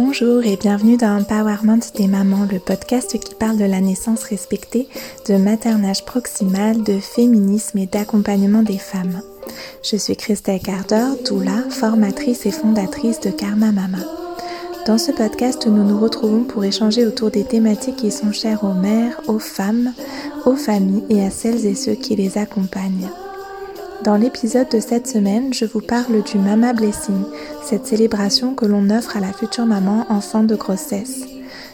Bonjour et bienvenue dans Empowerment des mamans, le podcast qui parle de la naissance respectée, de maternage proximal, de féminisme et d'accompagnement des femmes. Je suis Christelle Carter, doula, formatrice et fondatrice de Karma Mama. Dans ce podcast, nous nous retrouvons pour échanger autour des thématiques qui sont chères aux mères, aux femmes, aux familles et à celles et ceux qui les accompagnent. Dans l'épisode de cette semaine, je vous parle du Mama Blessing, cette célébration que l'on offre à la future maman en fin de grossesse.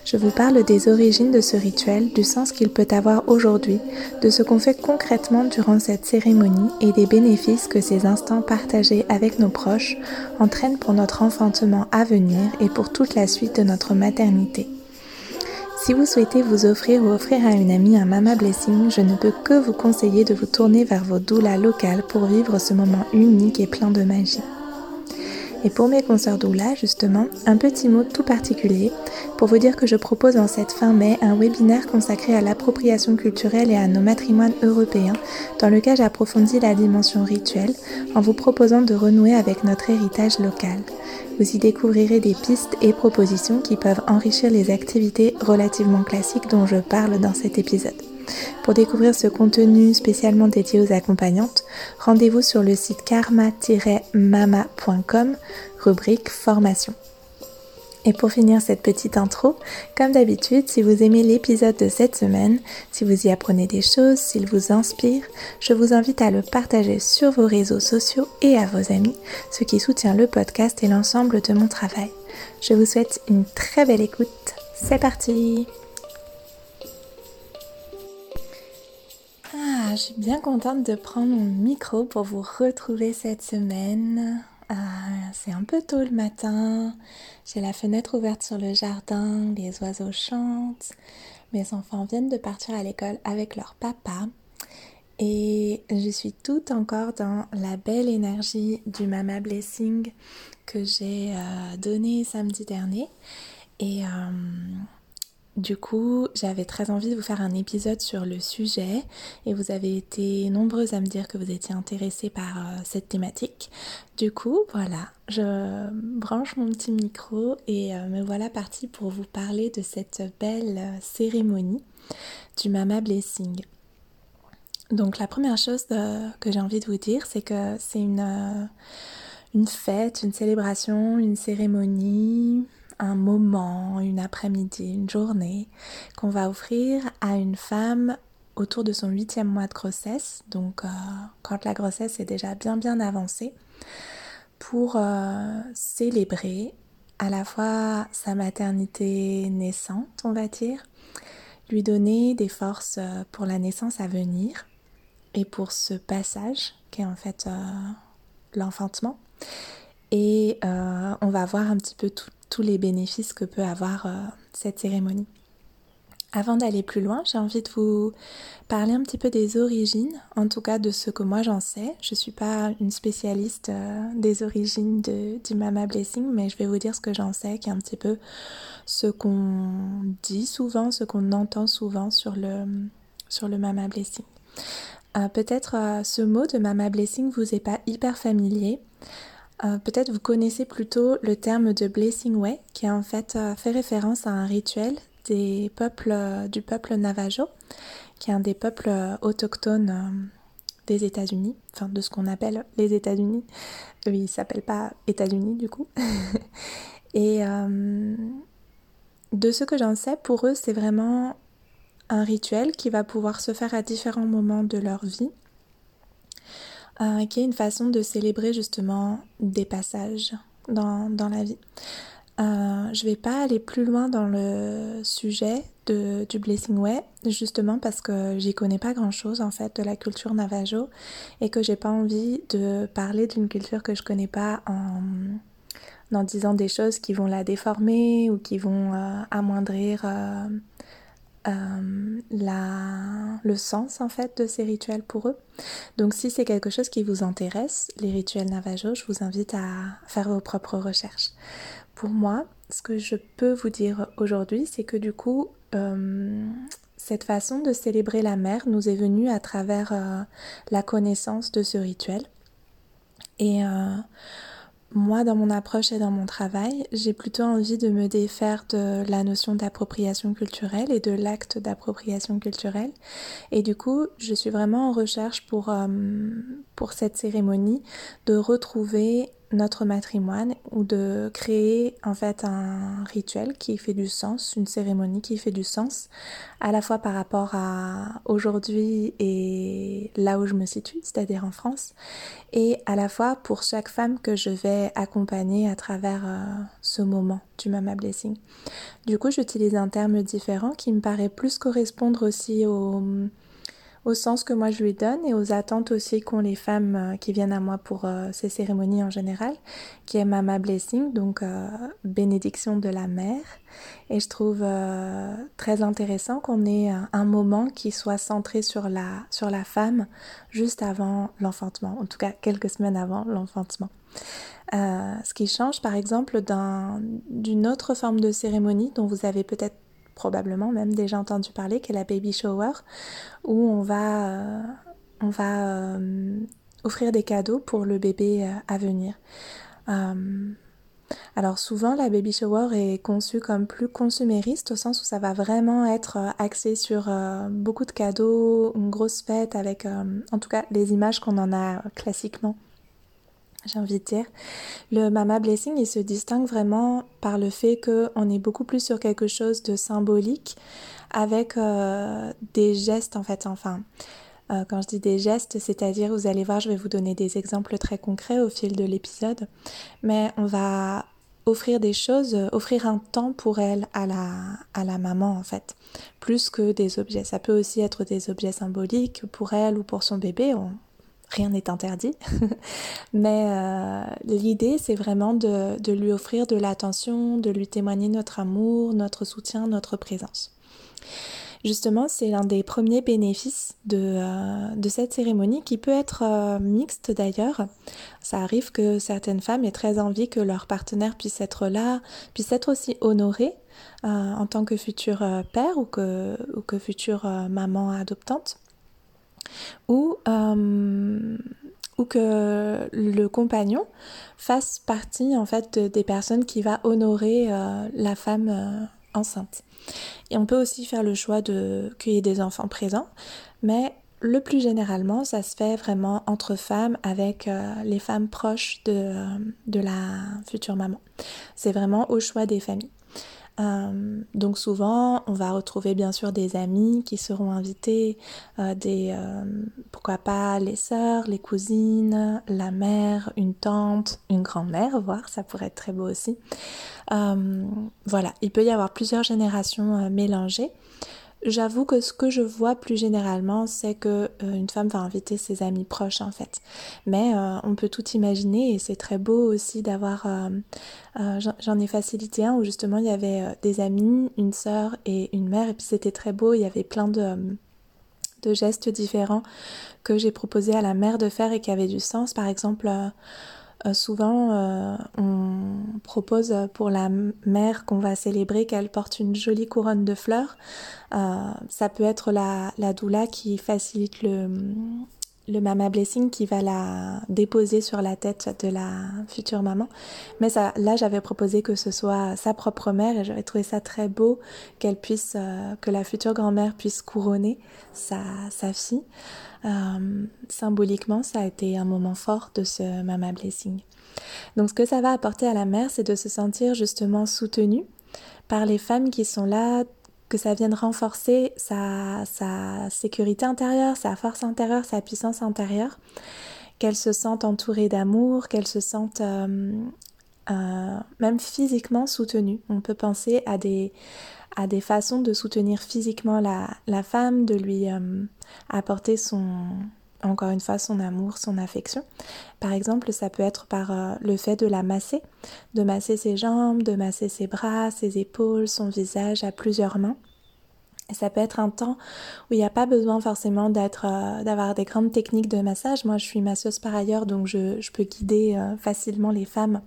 Je vous parle des origines de ce rituel, du sens qu'il peut avoir aujourd'hui, de ce qu'on fait concrètement durant cette cérémonie et des bénéfices que ces instants partagés avec nos proches entraînent pour notre enfantement à venir et pour toute la suite de notre maternité. Si vous souhaitez vous offrir ou offrir à une amie un Mama Blessing, je ne peux que vous conseiller de vous tourner vers vos doulas locales pour vivre ce moment unique et plein de magie. Et pour mes consoeurs doula, justement, un petit mot tout particulier pour vous dire que je propose en cette fin mai un webinaire consacré à l'appropriation culturelle et à nos matrimoines européens, dans lequel j'approfondis la dimension rituelle en vous proposant de renouer avec notre héritage local. Vous y découvrirez des pistes et propositions qui peuvent enrichir les activités relativement classiques dont je parle dans cet épisode. Pour découvrir ce contenu spécialement dédié aux accompagnantes, rendez-vous sur le site karma-mama.com, rubrique formation. Et pour finir cette petite intro, comme d'habitude, si vous aimez l'épisode de cette semaine, si vous y apprenez des choses, s'il vous inspire, je vous invite à le partager sur vos réseaux sociaux et à vos amis, ce qui soutient le podcast et l'ensemble de mon travail. Je vous souhaite une très belle écoute. C'est parti je suis bien contente de prendre mon micro pour vous retrouver cette semaine. Euh, c'est un peu tôt le matin, j'ai la fenêtre ouverte sur le jardin, les oiseaux chantent, mes enfants viennent de partir à l'école avec leur papa et je suis tout encore dans la belle énergie du Mama Blessing que j'ai euh, donné samedi dernier. Et euh, du coup, j'avais très envie de vous faire un épisode sur le sujet et vous avez été nombreuses à me dire que vous étiez intéressés par euh, cette thématique. Du coup, voilà, je branche mon petit micro et euh, me voilà partie pour vous parler de cette belle euh, cérémonie du Mama Blessing. Donc la première chose que j'ai envie de vous dire, c'est que c'est une, une fête, une célébration, une cérémonie, un moment, une après-midi, une journée qu'on va offrir à une femme autour de son huitième mois de grossesse, donc euh, quand la grossesse est déjà bien bien avancée, pour euh, célébrer à la fois sa maternité naissante, on va dire, lui donner des forces euh, pour la naissance à venir et pour ce passage qui est en fait l'enfantement. Et on va voir un petit peu tout, les bénéfices que peut avoir euh, cette cérémonie. Avant d'aller plus loin, j'ai envie de vous parler un petit peu des origines, en tout cas de ce que moi j'en sais. Je ne suis pas une spécialiste euh, des origines du Mama Blessing, mais je vais vous dire ce que j'en sais, qui est un petit peu ce qu'on dit souvent, ce qu'on entend souvent sur le, sur le Mama Blessing. Euh, peut-être ce mot de Mama Blessing vous est pas hyper familier. Euh, peut-être vous connaissez plutôt le terme de Blessing Way, qui en fait euh, fait référence à un rituel euh, du peuple Navajo, qui est un des peuples autochtones des États-Unis, enfin de ce qu'on appelle les États-Unis. Eux, ils ne s'appellent pas États-Unis du coup. Et de ce que j'en sais, pour eux, c'est vraiment un rituel qui va pouvoir se faire à différents moments de leur vie euh, qui est une façon de célébrer justement des passages dans, la vie. Euh, je vais pas aller plus loin dans le sujet de, du Blessing Way, justement parce que j'y connais pas grand chose en fait de la culture Navajo et que j'ai pas envie de parler d'une culture que je connais pas en, en disant des choses qui vont la déformer ou qui vont euh, amoindrir euh, euh, le sens en fait de ces rituels pour eux. Donc si c'est quelque chose qui vous intéresse, les rituels Navajo, je vous invite à faire vos propres recherches. Pour moi, ce que je peux vous dire aujourd'hui, c'est que du coup, cette façon de célébrer la mère nous est venue à travers la connaissance de ce rituel. Et moi, dans mon approche et dans mon travail, j'ai plutôt envie de me défaire de la notion d'appropriation culturelle et de l'acte d'appropriation culturelle. Et du coup, je suis vraiment en recherche pour, euh, cette cérémonie de retrouver notre matrimoine ou de créer en fait un rituel qui fait du sens, une cérémonie qui fait du sens, à la fois par rapport à aujourd'hui et là où je me situe, c'est-à-dire en France, et à la fois pour chaque femme que je vais accompagner à travers euh, ce moment du Mama Blessing. Du coup, j'utilise un terme différent qui me paraît plus correspondre aussi au au sens que moi je lui donne et aux attentes aussi qu'ont les femmes euh, qui viennent à moi pour euh, ces cérémonies en général, qui est Mama Blessing, donc euh, bénédiction de la mère. Et je trouve très intéressant qu'on ait un moment qui soit centré sur la, sur la femme juste avant l'enfantement, en tout cas quelques semaines avant l'enfantement. ce qui change par exemple d'une autre forme de cérémonie dont vous avez peut-être probablement même déjà entendu parler, qui est la baby shower, où on va, euh, on va euh, offrir des cadeaux pour le bébé euh, à venir. alors souvent la baby shower est conçue comme plus consumériste au sens où ça va vraiment être axé sur beaucoup de cadeaux, une grosse fête avec en tout cas les images qu'on en a classiquement j'ai envie de dire. Le Mama Blessing, il se distingue vraiment par le fait qu'on est beaucoup plus sur quelque chose de symbolique avec euh, des gestes en fait, enfin. Euh, quand je dis des gestes, c'est-à-dire, vous allez voir, je vais vous donner des exemples très concrets au fil de l'épisode, mais on va offrir des choses, offrir un temps pour elle à la, maman en fait, plus que des objets. Ça peut aussi être des objets symboliques pour elle ou pour son bébé, rien n'est interdit. Mais euh, l'idée, c'est vraiment de, lui offrir de l'attention, de lui témoigner notre amour, notre soutien, notre présence. Justement, c'est l'un des premiers bénéfices de, euh, cette cérémonie qui peut être euh, mixte d'ailleurs. Ça arrive que certaines femmes aient très envie que leur partenaire puisse être là, puisse être aussi honoré en tant que futur père ou que, ou que future maman adoptante ou, euh, ou que le compagnon fasse partie en fait des personnes qui va honorer euh, la femme euh, enceinte. Et on peut aussi faire le choix de cueillir des enfants présents, mais le plus généralement, ça se fait vraiment entre femmes avec les femmes proches de, de la future maman. C'est vraiment au choix des familles. Euh, donc souvent, on va retrouver bien sûr des amis qui seront invités, euh, des euh, pourquoi pas les sœurs, les cousines, la mère, une tante, une grand-mère, voire ça pourrait être très beau aussi. voilà, il peut y avoir plusieurs générations mélangées. J'avoue que ce que je vois plus généralement, c'est que euh, une femme va inviter ses amis proches en fait. Mais euh, on peut tout imaginer et c'est très beau aussi d'avoir. Euh, j'en ai facilité un où justement il y avait des amis, une sœur et une mère et puis c'était très beau. Il y avait plein de de gestes différents que j'ai proposé à la mère de faire et qui avaient du sens. Par exemple, euh, souvent, euh, on propose pour la mère qu'on va célébrer qu'elle porte une jolie couronne de fleurs. Euh, ça peut être la, la doula qui facilite le, le mama blessing qui va la déposer sur la tête de la future maman. Mais là, j'avais proposé que ce soit sa propre mère et j'avais trouvé ça très beau qu'elle puisse, que la future grand-mère puisse couronner sa, sa fille. Euh, symboliquement, ça a été un moment fort de ce Mama Blessing. Donc ce que ça va apporter à la mère, c'est de se sentir justement soutenue par les femmes qui sont là, que ça vienne renforcer sa, sa sécurité intérieure, sa force intérieure, sa puissance intérieure, qu'elle se sente entourée d'amour, qu'elle se sente euh, euh, même physiquement soutenue. On peut penser à des, à des façons de soutenir physiquement la, la femme, de lui euh, apporter son, encore une fois, son amour, son affection. Par exemple, ça peut être par euh, le fait de la masser, de masser ses jambes, de masser ses bras, ses épaules, son visage à plusieurs mains. Ça peut être un temps où il n'y a pas besoin forcément d'être, euh, d'avoir des grandes techniques de massage. Moi, je suis masseuse par ailleurs, donc je, peux guider facilement les femmes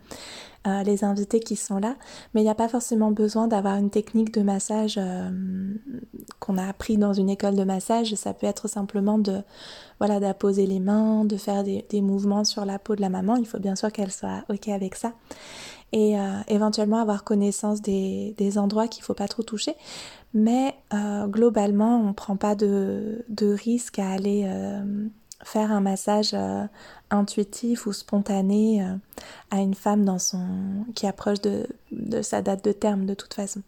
euh, les invités qui sont là, mais il n'y a pas forcément besoin d'avoir une technique de massage euh, qu'on a appris dans une école de massage. Ça peut être simplement de voilà d'apposer les mains, de faire des, mouvements sur la peau de la maman. Il faut bien sûr qu'elle soit ok avec ça et euh, éventuellement avoir connaissance des, des endroits qu'il ne faut pas trop toucher. Mais globalement, on ne prend pas de, de, risque à aller faire un massage euh, intuitif ou spontané euh, à une femme qui approche de, sa date de terme de toute façon.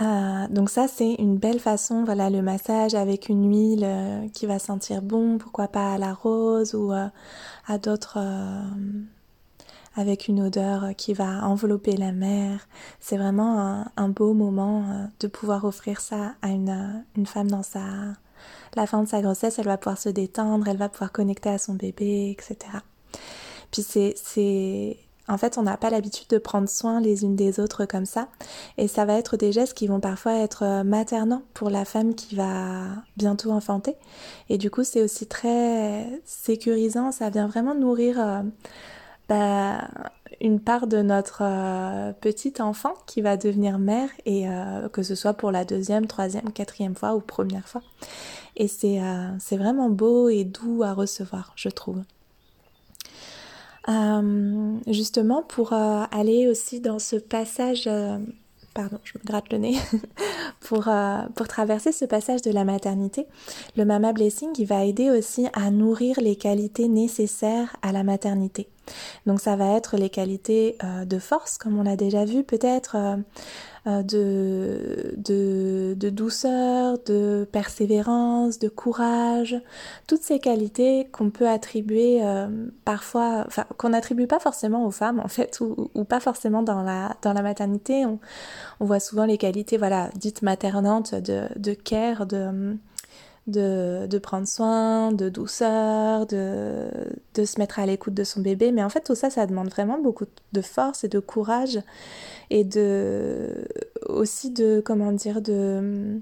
Euh, donc ça c'est une belle façon, voilà le massage avec une huile qui va sentir bon, pourquoi pas à la rose ou à d'autres avec une odeur qui va envelopper la mer. C'est vraiment un, beau moment de pouvoir offrir ça à une, une femme dans sa la fin de sa grossesse, elle va pouvoir se détendre, elle va pouvoir connecter à son bébé, etc. Puis c'est, en fait, on n'a pas l'habitude de prendre soin les unes des autres comme ça. Et ça va être des gestes qui vont parfois être euh, maternants pour la femme qui va bientôt enfanter. Et du coup, c'est aussi très sécurisant. Ça vient vraiment nourrir euh, bah, une part de notre euh, petite enfant qui va devenir mère. Et que ce soit pour la deuxième, troisième, quatrième fois ou première fois. Et euh, c'est vraiment beau et doux à recevoir, je trouve. Euh, justement, pour euh, aller aussi dans ce passage, pardon, je me gratte le nez, pour, pour traverser ce passage de la maternité, le Mama Blessing, il va aider aussi à nourrir les qualités nécessaires à la maternité. Donc ça va être les qualités de force, comme on l'a déjà vu, peut-être euh, de, de, douceur, de persévérance, de courage, toutes ces qualités qu'on peut attribuer euh, parfois, enfin qu'on n'attribue pas forcément aux femmes en fait, ou, ou, pas forcément dans la, dans la maternité. On, on voit souvent les qualités voilà, dites maternantes de, de care, de de, prendre soin, de douceur, de, se mettre à l'écoute de son bébé. Mais en fait, tout ça, ça demande vraiment beaucoup de force et de courage et de aussi de comment dire de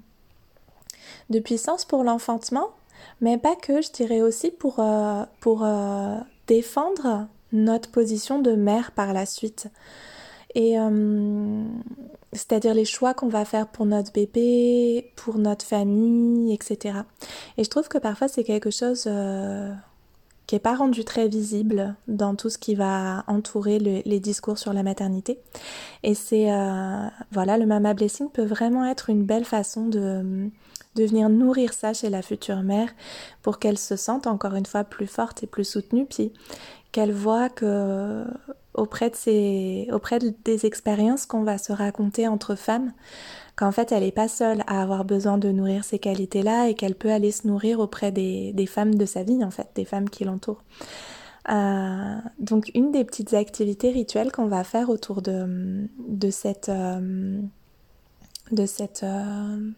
puissance pour l'enfantement, mais pas que. Je dirais aussi pour euh, euh, défendre notre position de mère par la suite. Et euh, c'est-à-dire les choix qu'on va faire pour notre bébé, pour notre famille, etc. Et je trouve que parfois c'est quelque chose euh, qui n'est pas rendu très visible dans tout ce qui va entourer les discours sur la maternité. Et c'est, euh, voilà, le Mama Blessing peut vraiment être une belle façon de, de venir nourrir ça chez la future mère pour qu'elle se sente encore une fois plus forte et plus soutenue, puis qu'elle voit que auprès, de ces, auprès des expériences qu'on va se raconter entre femmes, qu'en fait elle n'est pas seule à avoir besoin de nourrir ces qualités-là et qu'elle peut aller se nourrir auprès des, des, femmes de sa vie, en fait, des femmes qui l'entourent. Euh, donc une des petites activités rituelles qu'on va faire autour de, de cette, euh, de cette euh,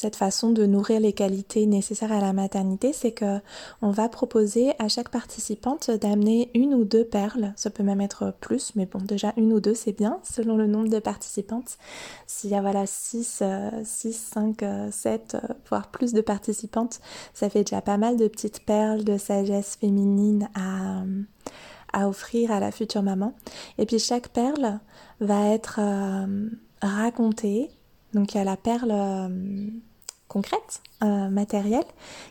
cette façon de nourrir les qualités nécessaires à la maternité, c'est que on va proposer à chaque participante d'amener une ou deux perles. Ça peut même être plus, mais bon, déjà une ou deux, c'est bien selon le nombre de participantes. S'il y a voilà 6, 6 5, 7, voire plus de participantes, ça fait déjà pas mal de petites perles de sagesse féminine à, à offrir à la future maman. Et puis chaque perle va être euh, racontée. Donc il y a la perle euh, concrète, euh, matérielle,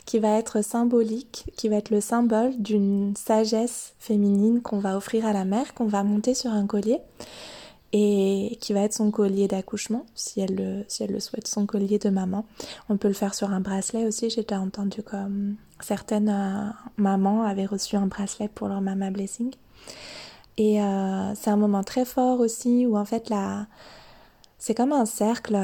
qui va être symbolique, qui va être le symbole d'une sagesse féminine qu'on va offrir à la mère, qu'on va monter sur un collier et qui va être son collier d'accouchement, si elle, le, souhaite, son collier de maman. On peut le faire sur un bracelet aussi, j'ai entendu comme certaines euh, mamans avaient reçu un bracelet pour leur mama blessing. Et euh, c'est un moment très fort aussi où en fait là, c'est comme un cercle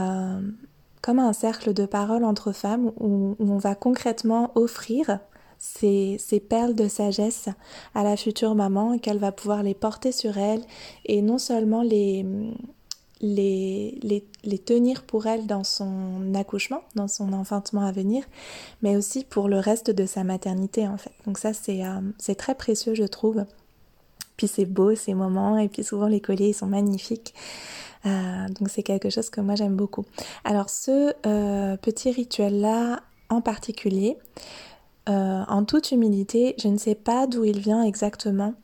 comme un cercle de parole entre femmes où, on va concrètement offrir ces, perles de sagesse à la future maman et qu'elle va pouvoir les porter sur elle et non seulement les, tenir pour elle dans son accouchement, dans son enfantement à venir, mais aussi pour le reste de sa maternité en fait. Donc ça c'est euh, c'est très précieux je trouve. Puis c'est beau ces moments et puis souvent les colliers ils sont magnifiques. Euh, donc c'est quelque chose que moi j'aime beaucoup. Alors ce euh, petit rituel-là en particulier, en toute humilité, je ne sais pas d'où il vient exactement.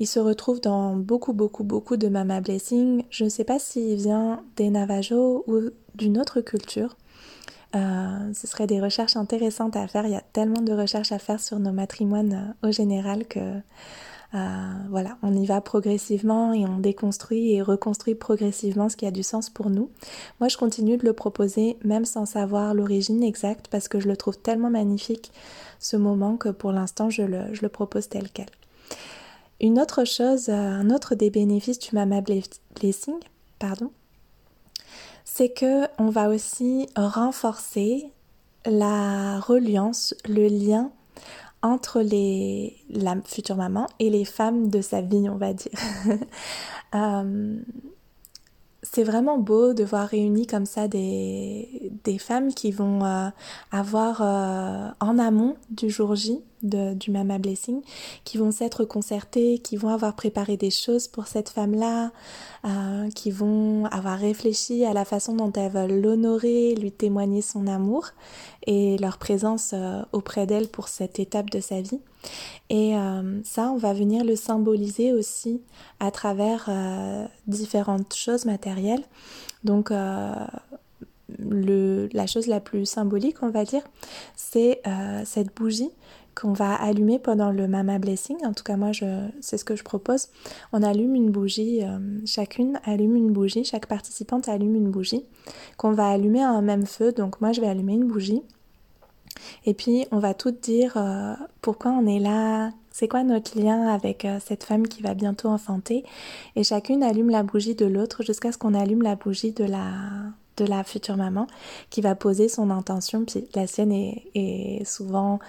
Il se retrouve dans beaucoup, beaucoup, beaucoup de Mama Blessing. Je ne sais pas s'il vient des Navajo ou d'une autre culture. Euh, ce serait des recherches intéressantes à faire. Il y a tellement de recherches à faire sur nos matrimoines euh, au général que euh, voilà, on y va progressivement et on déconstruit et reconstruit progressivement ce qui a du sens pour nous. Moi, je continue de le proposer même sans savoir l'origine exacte parce que je le trouve tellement magnifique ce moment que pour l'instant, je le, propose tel quel. Une autre chose, un autre des bénéfices du Mama Blessing, pardon, c'est que on va aussi renforcer la reliance, le lien entre les, la future maman et les femmes de sa vie, on va dire. Euh, c'est vraiment beau de voir réunis comme ça des, des femmes qui vont euh, avoir euh, en amont du jour J du Mama Blessing, qui vont s'être concertées, qui vont avoir préparé des choses pour cette femme-là, euh, qui vont avoir réfléchi à la façon dont elles veulent l'honorer, lui témoigner son amour et leur présence euh, auprès d'elle pour cette étape de sa vie. Et euh, ça, on va venir le symboliser aussi à travers différentes choses matérielles. Donc, la chose la plus symbolique, on va dire, c'est cette bougie qu'on va allumer pendant le Mama Blessing. En tout cas, moi, c'est ce que je propose. On allume une bougie, euh, chacune allume une bougie, chaque participante allume une bougie qu'on va allumer un même feu. Donc, moi, je vais allumer une bougie. Et puis, on va toutes dire euh, pourquoi on est là, c'est quoi notre lien avec euh, cette femme qui va bientôt enfanter? Et chacune allume la bougie de l'autre jusqu'à ce qu'on allume la bougie de la, de la future maman qui va poser son intention. Puis la sienne est souvent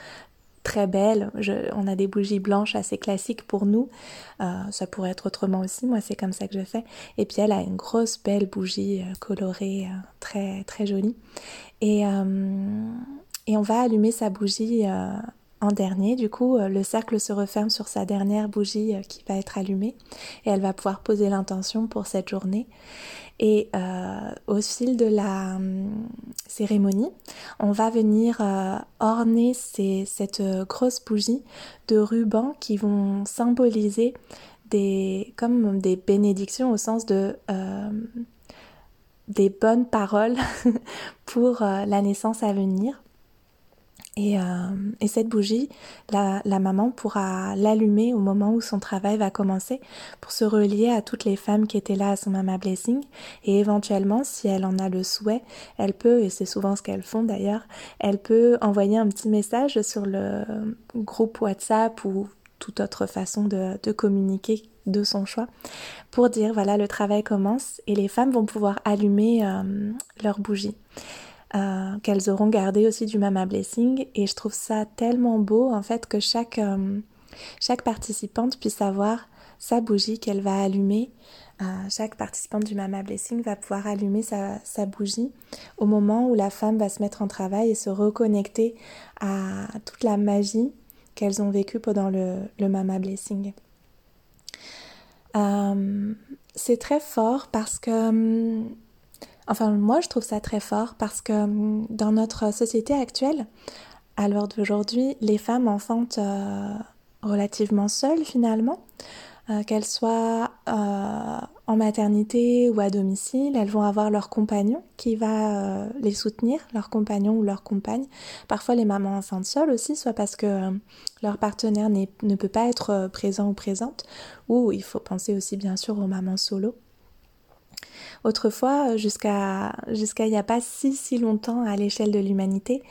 très belle. on a des bougies blanches assez classiques pour nous. Euh, ça pourrait être autrement aussi. Moi, c'est comme ça que je fais. Et puis, elle a une grosse, belle bougie euh, colorée, euh, très, très jolie. Et, et on va allumer sa bougie en dernier. Du coup, le cercle se referme sur sa dernière bougie qui va être allumée. Et elle va pouvoir poser l'intention pour cette journée. Et euh, au fil de la hum, cérémonie, on va venir euh, orner cette euh, grosse bougie de rubans qui vont symboliser des, comme des bénédictions au sens de des bonnes paroles pour la naissance à venir. Et, euh, et, cette bougie, la, maman pourra l'allumer au moment où son travail va commencer pour se relier à toutes les femmes qui étaient là à son Mama Blessing. Et éventuellement, si elle en a le souhait, elle peut, et c'est souvent ce qu'elles font d'ailleurs, elle peut envoyer un petit message sur le groupe WhatsApp ou toute autre façon de, de communiquer de son choix pour dire voilà le travail commence et les femmes vont pouvoir allumer euh, leur bougie. Euh, qu'elles auront gardé aussi du Mama Blessing. Et je trouve ça tellement beau en fait que chaque, euh, chaque participante puisse avoir sa bougie qu'elle va allumer. Euh, chaque participante du Mama Blessing va pouvoir allumer sa, sa, bougie au moment où la femme va se mettre en travail et se reconnecter à toute la magie qu'elles ont vécue pendant le, le Mama Blessing. c'est très fort parce que hum, Enfin, moi, je trouve ça très fort parce que hum, dans notre société actuelle, à l'heure d'aujourd'hui, les femmes enfantent euh, relativement seules finalement. Euh, qu'elles soient euh, en maternité ou à domicile, elles vont avoir leur compagnon qui va les soutenir, leur compagnon ou leur compagne. Parfois les mamans enfantent seules aussi, soit parce que leur partenaire ne peut pas être présent ou présente, ou il faut penser aussi bien sûr aux mamans solo. Autrefois, jusqu'à jusqu'à il n'y a pas si si longtemps à l'échelle de l'humanité,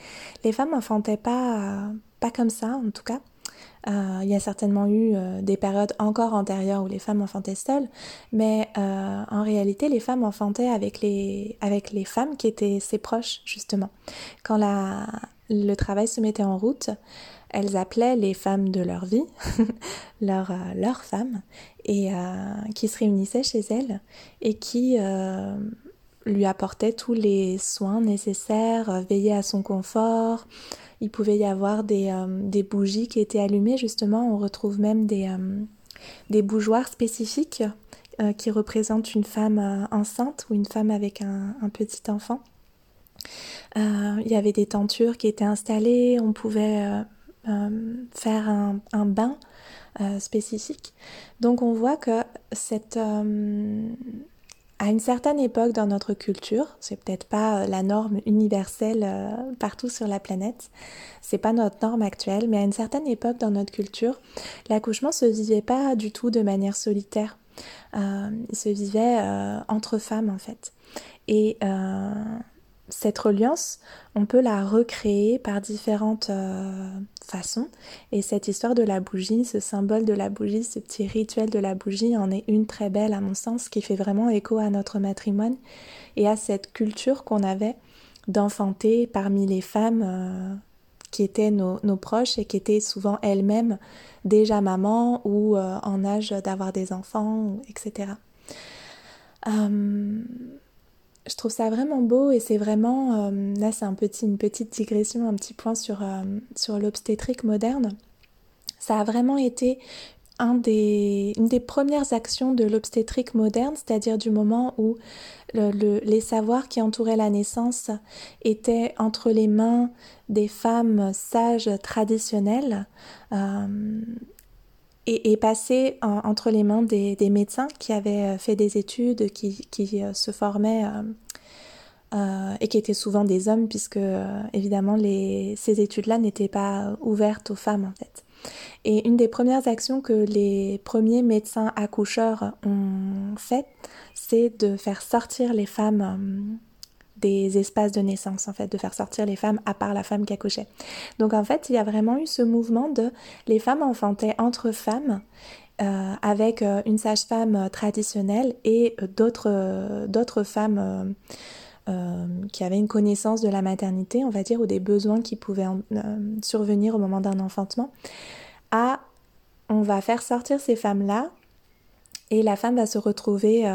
les femmes enfantaient pas pas comme ça en tout cas. Euh, il y a certainement eu euh, des périodes encore antérieures où les femmes enfantaient seules, mais euh, en réalité, les femmes enfantaient avec les, avec les femmes qui étaient ses proches, justement. Quand la, le travail se mettait en route, elles appelaient les femmes de leur vie, leurs leur femmes, et qui se réunissaient chez elles et qui lui apportaient tous les soins nécessaires, veillaient à son confort, il pouvait y avoir des, euh, bougies qui étaient allumées, justement. On retrouve même des, euh, des bougeoirs spécifiques euh, qui représentent une femme enceinte ou une femme avec un, un petit enfant. il y avait des tentures qui étaient installées, on pouvait faire un, bain spécifique. Donc on voit que cette à une certaine époque dans notre culture, c'est peut-être pas euh, la norme universelle euh, partout sur la planète, c'est pas notre norme actuelle, mais à une certaine époque dans notre culture, l'accouchement se vivait pas du tout de manière solitaire. Euh, il se vivait entre femmes en fait. Et cette reliance, on peut la recréer par différentes euh, façons. Et cette histoire de la bougie, ce symbole de la bougie, ce petit rituel de la bougie en est une très belle à mon sens, qui fait vraiment écho à notre matrimoine et à cette culture qu'on avait d'enfanter parmi les femmes euh, qui étaient nos, proches et qui étaient souvent elles-mêmes déjà mamans ou euh, en âge d'avoir des enfants, etc je trouve ça vraiment beau et c'est vraiment, euh, là c'est un petit, une petite digression, un petit point sur, euh, sur l'obstétrique moderne. Ça a vraiment été une des premières actions de l'obstétrique moderne, c'est-à-dire du moment où le, les savoirs qui entouraient la naissance étaient entre les mains des femmes sages traditionnelles. Euh, et, et passé entre les mains des, des, médecins qui avaient euh, fait des études, qui, qui euh, se formaient euh, euh, et qui étaient souvent des hommes, puisque évidemment les, ces études-là n'étaient pas ouvertes aux femmes en fait. Et une des premières actions que les premiers médecins accoucheurs ont faites, c'est de faire sortir les femmes des espaces de naissance, en fait, de faire sortir les femmes à part la femme qui accouchait. Donc en fait, il y a vraiment eu ce mouvement de les femmes enfantaient entre femmes euh, avec euh, une sage-femme traditionnelle et d'autres euh, d'autres femmes qui avaient une connaissance de la maternité, on va dire, ou des besoins qui pouvaient survenir au moment d'un enfantement, à on va faire sortir ces femmes-là et la femme va se retrouver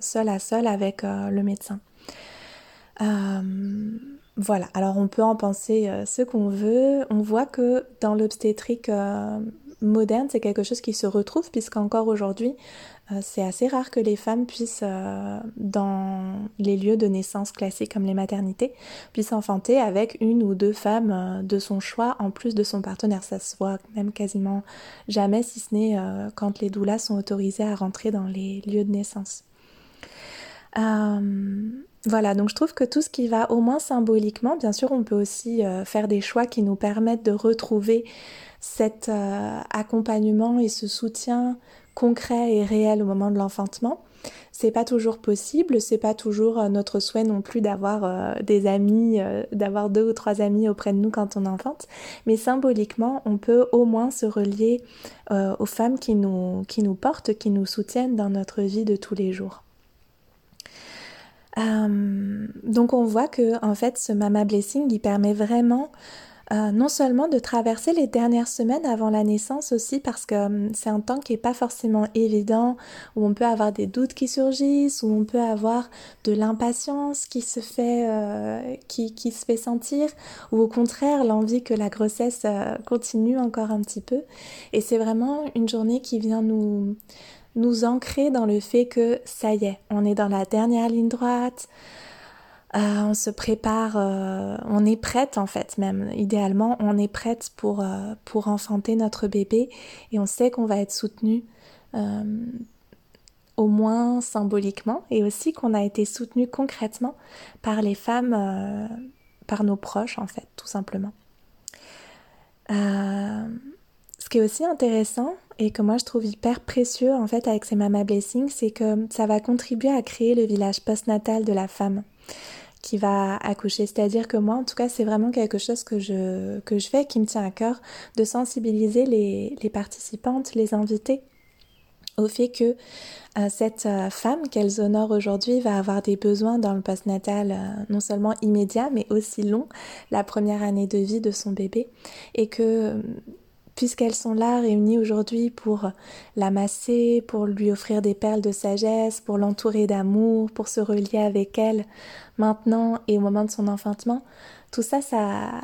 seule à seule avec le médecin. Euh, voilà, alors on peut en penser euh, ce qu'on veut. On voit que dans l'obstétrique euh, moderne, c'est quelque chose qui se retrouve, puisqu'encore aujourd'hui, c'est assez rare que les femmes puissent, dans les lieux de naissance classiques comme les maternités, puissent enfanter avec une ou deux femmes de son choix en plus de son partenaire. Ça se voit même quasiment jamais, si ce n'est quand les doulas sont autorisées à rentrer dans les lieux de naissance. Voilà, donc je trouve que tout ce qui va au moins symboliquement, bien sûr, on peut aussi euh, faire des choix qui nous permettent de retrouver cet euh, accompagnement et ce soutien concret et réel au moment de l'enfantement. C'est pas toujours possible, c'est pas toujours euh, notre souhait non plus d'avoir des amis, d'avoir deux ou trois amis auprès de nous quand on enfante, mais symboliquement, on peut au moins se relier aux femmes qui nous, qui nous portent, qui nous soutiennent dans notre vie de tous les jours. Euh, donc on voit que en fait ce Mama Blessing il permet vraiment euh, non seulement de traverser les dernières semaines avant la naissance aussi parce que euh, c'est un temps qui est pas forcément évident où on peut avoir des doutes qui surgissent où on peut avoir de l'impatience qui se fait qui, qui, se fait sentir ou au contraire l'envie que la grossesse continue encore un petit peu. Et c'est vraiment une journée qui vient nous nous ancrer dans le fait que ça y est, on est dans la dernière ligne droite, euh, on se prépare, euh, on est prête en fait même, idéalement on est prête pour, euh, pour enfanter notre bébé et on sait qu'on va être soutenu au moins symboliquement et aussi qu'on a été soutenu concrètement par les femmes, par nos proches en fait, tout simplement. ce qui est aussi intéressant, et que moi je trouve hyper précieux en fait avec ces Mama Blessings, c'est que ça va contribuer à créer le village postnatal de la femme qui va accoucher. C'est-à-dire que moi, en tout cas, c'est vraiment quelque chose que je, que je fais, qui me tient à cœur, de sensibiliser les, les participantes, les invités au fait que euh, cette euh, femme qu'elles honorent aujourd'hui va avoir des besoins dans le postnatal euh, non seulement immédiat mais aussi long, la première année de vie de son bébé, et que puisqu'elles sont là réunies aujourd'hui pour l'amasser, pour lui offrir des perles de sagesse, pour l'entourer d'amour, pour se relier avec elle maintenant et au moment de son enfantement, tout ça, ça,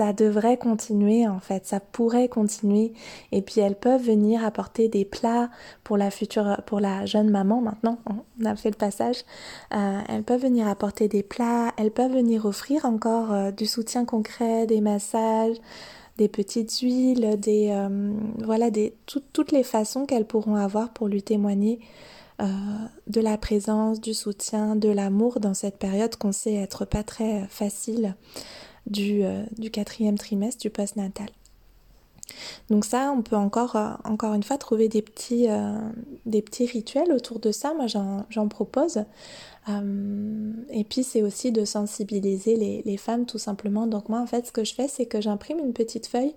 ça devrait continuer en fait, ça pourrait continuer. Et puis elles peuvent venir apporter des plats pour la future, pour la jeune maman maintenant, on a fait le passage. Euh, elles peuvent venir apporter des plats, elles peuvent venir offrir encore euh, du soutien concret, des massages, des petites huiles, des, voilà, des, toutes les façons qu'elles pourront avoir pour lui témoigner de la présence, du soutien, de l'amour dans cette période qu'on sait être pas très facile du, du quatrième trimestre du postnatal. Donc ça, on peut encore, euh, encore une fois trouver des petits, euh, des petits rituels autour de ça. Moi, j'en propose. Euh, et puis, c'est aussi de sensibiliser les, femmes tout simplement. Donc moi, en fait, ce que je fais, c'est que j'imprime une petite feuille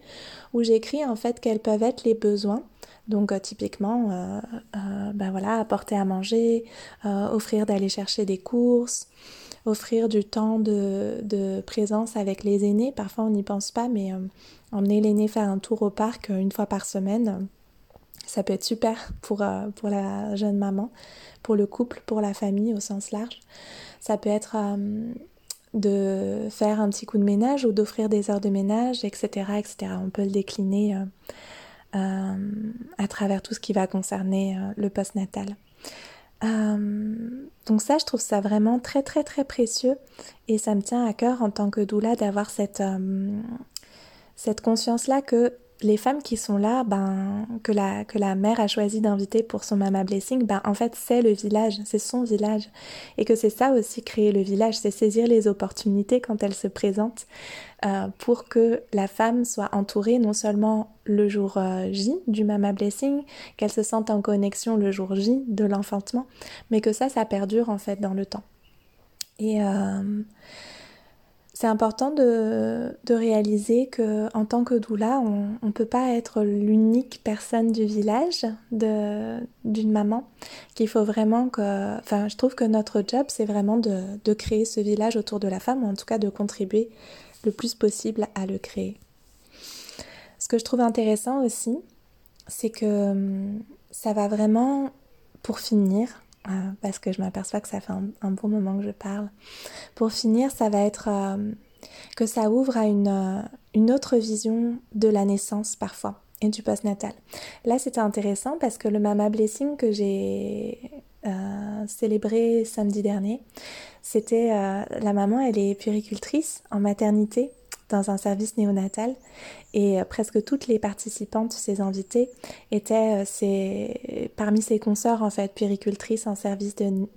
où j'écris en fait quels peuvent être les besoins. Donc typiquement, ben voilà, apporter à manger, offrir d'aller chercher des courses, offrir du temps de, de, présence avec les aînés. Parfois, on n'y pense pas, mais emmener l'aîné faire un tour au parc euh, une fois par semaine. Ça peut être super pour, euh, pour la jeune maman, pour le couple, pour la famille au sens large. Ça peut être euh, de faire un petit coup de ménage ou d'offrir des heures de ménage, etc. etc. On peut le décliner à travers tout ce qui va concerner le postnatal. donc ça, je trouve ça vraiment très très très précieux et ça me tient à cœur en tant que doula d'avoir cette, cette conscience-là que les femmes qui sont là, ben, que la, que la mère a choisi d'inviter pour son Mama Blessing, ben, en fait, c'est le village, c'est son village. Et que c'est ça aussi, créer le village, c'est saisir les opportunités quand elles se présentent euh, pour que la femme soit entourée non seulement le jour euh, J du Mama Blessing, qu'elle se sente en connexion le jour J de l'enfantement, mais que ça, ça perdure en fait dans le temps. Et. Euh, c'est important de, réaliser que en tant que doula, on ne peut pas être l'unique personne du village d'une maman. Qu'il faut vraiment que. Enfin, je trouve que notre job, c'est vraiment de, de, créer ce village autour de la femme, ou en tout cas de contribuer le plus possible à le créer. Ce que je trouve intéressant aussi, c'est que hum, ça va vraiment, pour finir, euh, parce que je m'aperçois que ça fait un, bon moment que je parle. Pour finir, ça va être euh, que ça ouvre à une, euh, une autre vision de la naissance parfois et du postnatal. Là, c'était intéressant parce que le Mama Blessing que j'ai célébré samedi dernier, c'était la maman, elle est puricultrice en maternité dans un service néonatal et euh, presque toutes les participantes, ses invitées, étaient euh, parmi ses consoeurs en fait péricultrices en service de,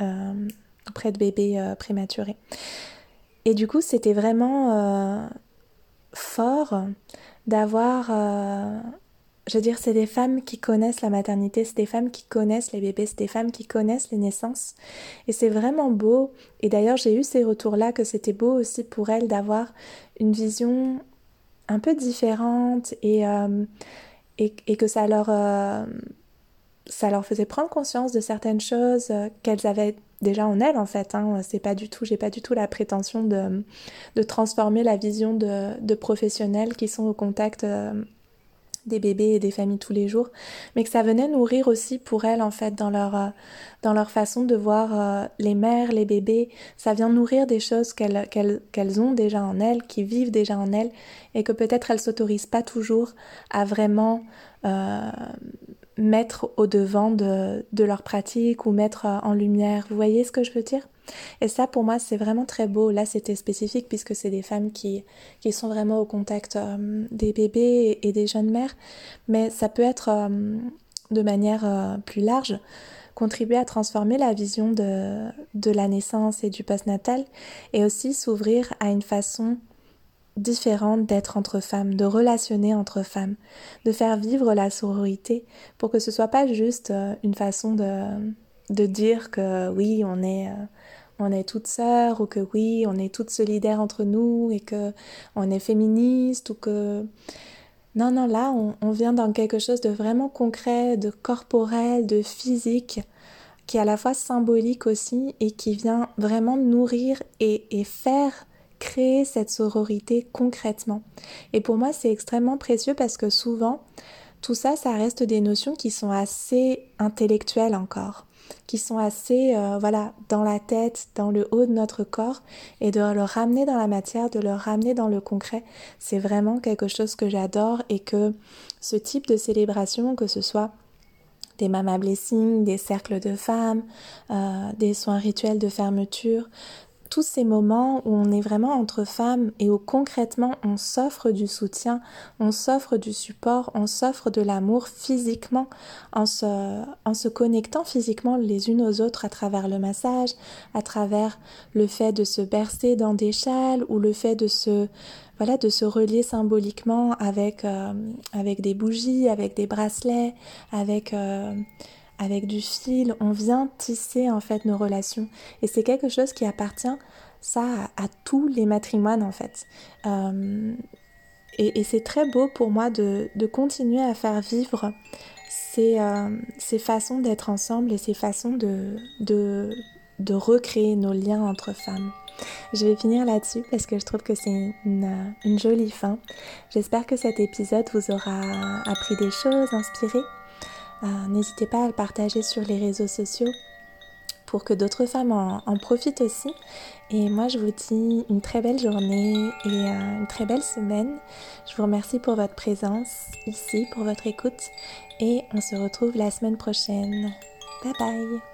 euh, auprès de bébés prématurés. Et du coup, c'était vraiment fort d'avoir je veux dire, c'est des femmes qui connaissent la maternité, c'est des femmes qui connaissent les bébés, c'est des femmes qui connaissent les naissances. Et c'est vraiment beau. Et d'ailleurs, j'ai eu ces retours-là que c'était beau aussi pour elles d'avoir une vision un peu différente et, euh, et, que ça leur, euh, ça leur faisait prendre conscience de certaines choses euh, qu'elles avaient déjà en elles en fait. Hein. C'est pas du tout, j'ai pas du tout la prétention de, de transformer la vision de, de professionnels qui sont au contact des bébés et des familles tous les jours, mais que ça venait nourrir aussi pour elles en fait dans leur, euh, dans leur façon de voir euh, les mères, les bébés. Ça vient nourrir des choses qu'elles qu'elles ont déjà en elles, qui vivent déjà en elles, et que peut-être elles s'autorisent pas toujours à vraiment euh, mettre au devant de, de leur pratique ou mettre en lumière. Vous voyez ce que je veux dire? Et ça, pour moi, c'est vraiment très beau. Là, c'était spécifique puisque c'est des femmes qui, qui sont vraiment au contact euh, des bébés et, des jeunes mères. Mais ça peut être euh, de manière euh, plus large contribuer à transformer la vision de, de la naissance et du postnatal et aussi s'ouvrir à une façon différente d'être entre femmes, de relationner entre femmes, de faire vivre la sororité pour que ce soit pas juste une façon de, de dire que oui, on est on est toutes sœurs ou que oui, on est toutes solidaires entre nous et que on est féministe ou que non non là on, vient dans quelque chose de vraiment concret, de corporel, de physique qui est à la fois symbolique aussi et qui vient vraiment nourrir et, et faire créer cette sororité concrètement. Et pour moi c'est extrêmement précieux parce que souvent tout ça ça reste des notions qui sont assez intellectuelles encore qui sont assez euh, voilà dans la tête, dans le haut de notre corps et de le ramener dans la matière, de le ramener dans le concret, c'est vraiment quelque chose que j'adore et que ce type de célébration, que ce soit des mama blessings, des cercles de femmes, euh, des soins rituels de fermeture, tous ces moments où on est vraiment entre femmes et où concrètement on s'offre du soutien, on s'offre du support, on s'offre de l'amour physiquement en se, connectant physiquement les unes aux autres à travers le massage, à travers le fait de se bercer dans des châles ou le fait de se voilà de se relier symboliquement avec euh, des bougies, avec des bracelets, avec euh, avec du fil, on vient tisser en fait nos relations. Et c'est quelque chose qui appartient ça à, tous les matrimoines en fait. Euh, et, c'est très beau pour moi de, continuer à faire vivre ces, euh, ces façons d'être ensemble et ces façons de, recréer nos liens entre femmes. Je vais finir là-dessus parce que je trouve que c'est une jolie fin. J'espère que cet épisode vous aura appris des choses, inspiré. Euh, n'hésitez pas à le partager sur les réseaux sociaux pour que d'autres femmes en, profitent aussi. Et moi, je vous dis une très belle journée et euh, une très belle semaine. Je vous remercie pour votre présence ici, pour votre écoute. Et on se retrouve la semaine prochaine. Bye bye